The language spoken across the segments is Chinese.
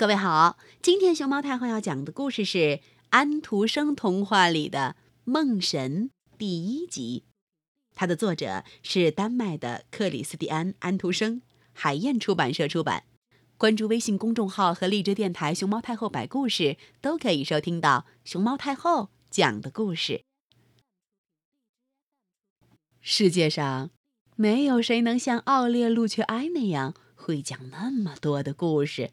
各位好，今天熊猫太后要讲的故事是安徒生童话里的《梦神》第一集，它的作者是丹麦的克里斯蒂安·安徒生，海燕出版社出版。关注微信公众号和荔枝电台“熊猫太后摆故事”，都可以收听到熊猫太后讲的故事。世界上没有谁能像奥列路却埃那样会讲那么多的故事。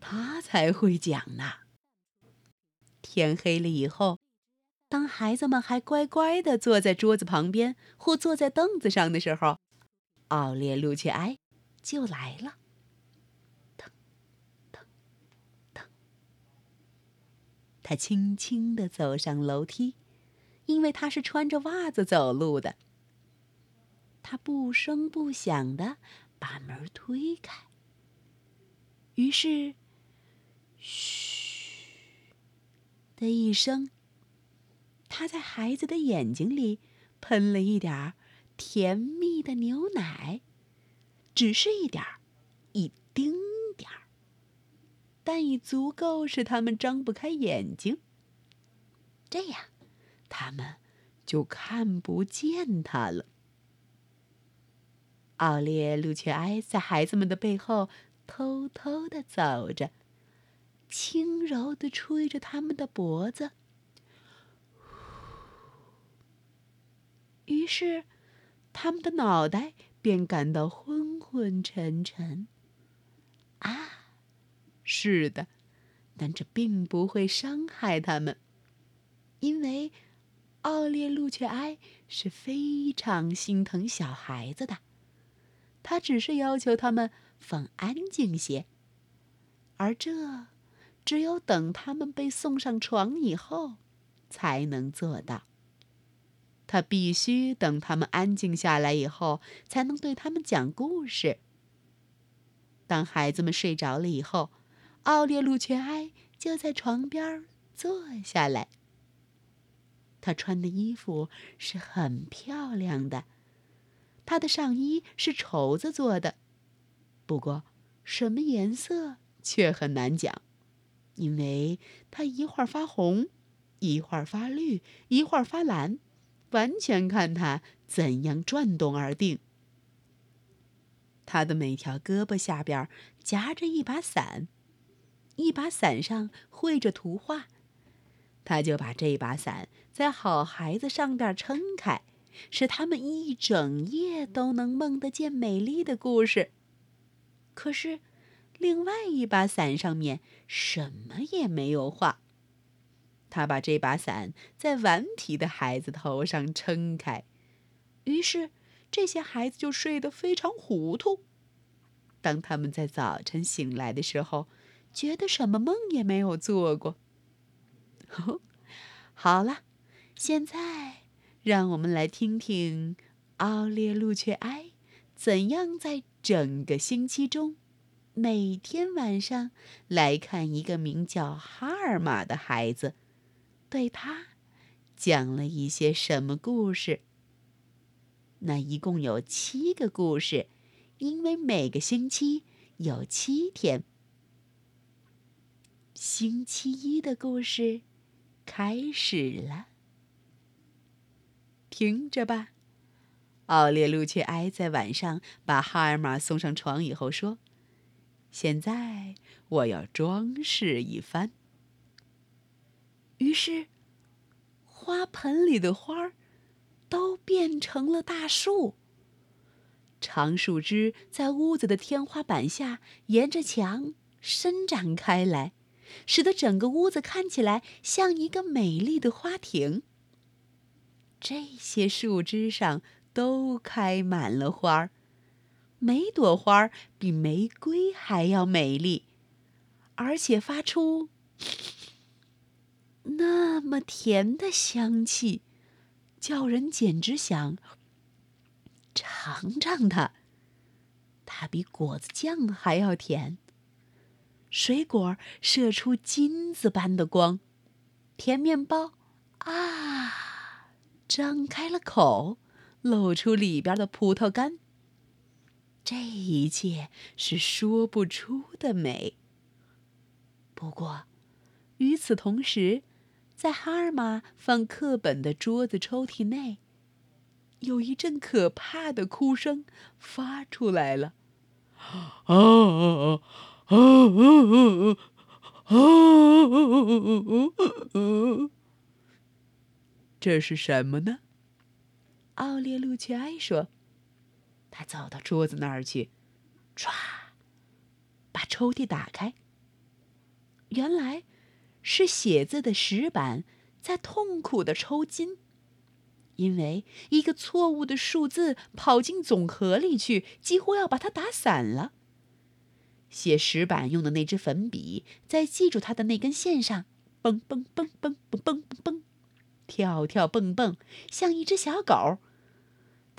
他才会讲呢。天黑了以后，当孩子们还乖乖的坐在桌子旁边或坐在凳子上的时候，奥列路切埃就来了。噔噔噔，他轻轻的走上楼梯，因为他是穿着袜子走路的。他不声不响的把门推开，于是。嘘的一声，他在孩子的眼睛里喷了一点儿甜蜜的牛奶，只是一点儿，一丁点儿，但已足够使他们睁不开眼睛。这样，他们就看不见他了。奥列路却埃在孩子们的背后偷偷的走着。轻柔地吹着他们的脖子，于是他们的脑袋便感到昏昏沉沉。啊，是的，但这并不会伤害他们，因为奥列路却埃是非常心疼小孩子的，他只是要求他们放安静些，而这。只有等他们被送上床以后，才能做到。他必须等他们安静下来以后，才能对他们讲故事。当孩子们睡着了以后，奥列路却埃就在床边坐下来。他穿的衣服是很漂亮的，他的上衣是绸子做的，不过什么颜色却很难讲。因为它一会儿发红，一会儿发绿，一会儿发蓝，完全看它怎样转动而定。他的每条胳膊下边夹着一把伞，一把伞上绘着图画，他就把这把伞在好孩子上边撑开，使他们一整夜都能梦得见美丽的故事。可是。另外一把伞上面什么也没有画。他把这把伞在顽皮的孩子头上撑开，于是这些孩子就睡得非常糊涂。当他们在早晨醒来的时候，觉得什么梦也没有做过。好了，现在让我们来听听奥列路却埃怎样在整个星期中。每天晚上来看一个名叫哈尔玛的孩子，对他讲了一些什么故事？那一共有七个故事，因为每个星期有七天。星期一的故事开始了，听着吧。奥列路却埃在晚上把哈尔玛送上床以后说。现在我要装饰一番。于是，花盆里的花儿都变成了大树。长树枝在屋子的天花板下沿着墙伸展开来，使得整个屋子看起来像一个美丽的花亭。这些树枝上都开满了花儿。每朵花比玫瑰还要美丽，而且发出那么甜的香气，叫人简直想尝尝它。它比果子酱还要甜。水果射出金子般的光，甜面包啊，张开了口，露出里边的葡萄干。这一切是说不出的美，不过，与此同时，在哈尔玛放课本的桌子抽屉内，有一阵可怕的哭声发出来了。啊啊啊啊啊啊啊！这是什么呢？奥列路奇埃说：“他走到桌子那儿去，唰，把抽屉打开。原来是写字的石板在痛苦的抽筋，因为一个错误的数字跑进总和里去，几乎要把它打散了。写石板用的那支粉笔在记住它的那根线上，蹦蹦蹦蹦蹦蹦蹦蹦。”跳跳蹦蹦，像一只小狗。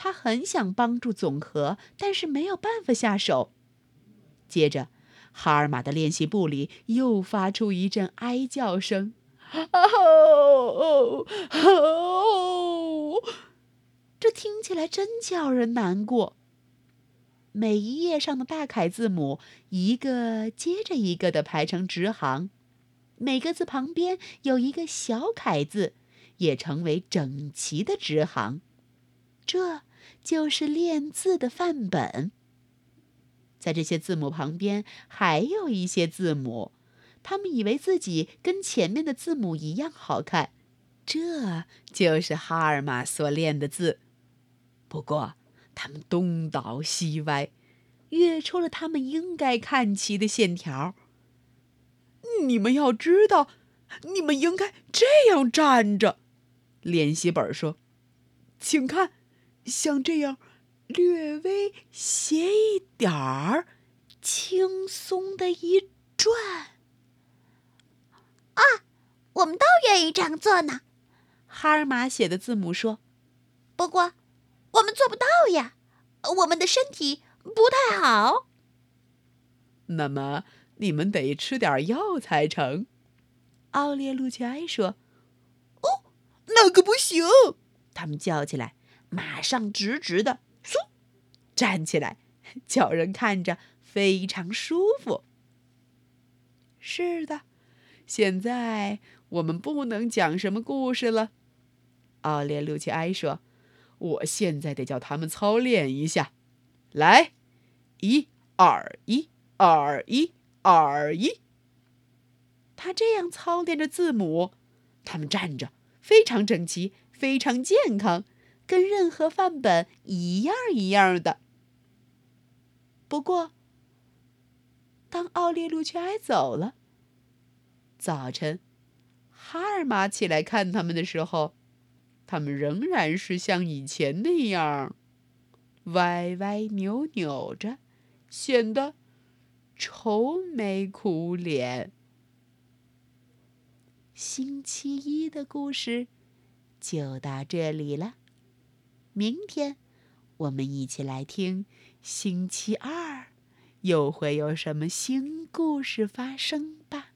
他很想帮助总和，但是没有办法下手。接着，哈尔玛的练习簿里又发出一阵哀叫声：“哦哦！”这听起来真叫人难过。每一页上的大楷字母一个接着一个的排成直行，每个字旁边有一个小楷字。也成为整齐的直行，这就是练字的范本。在这些字母旁边还有一些字母，他们以为自己跟前面的字母一样好看，这就是哈尔玛所练的字。不过，他们东倒西歪，跃出了他们应该看齐的线条。你们要知道，你们应该这样站着。练习本说：“请看，像这样略微斜一点儿，轻松的一转。”啊，我们都愿意这样做呢。哈尔玛写的字母说：“不过，我们做不到呀，我们的身体不太好。”那么你们得吃点药才成。”奥列路奇埃说。哦那可不行！他们叫起来，马上直直的，嗖，站起来，叫人看着非常舒服。是的，现在我们不能讲什么故事了。奥列路奇埃说：“我现在得叫他们操练一下。来，一二一，二一二一。”他这样操练着字母，他们站着。非常整齐，非常健康，跟任何范本一样一样的。不过，当奥列路却走了，早晨，哈尔玛起来看他们的时候，他们仍然是像以前那样，歪歪扭扭着，显得愁眉苦脸。星期一的故事就到这里了，明天我们一起来听星期二又会有什么新故事发生吧。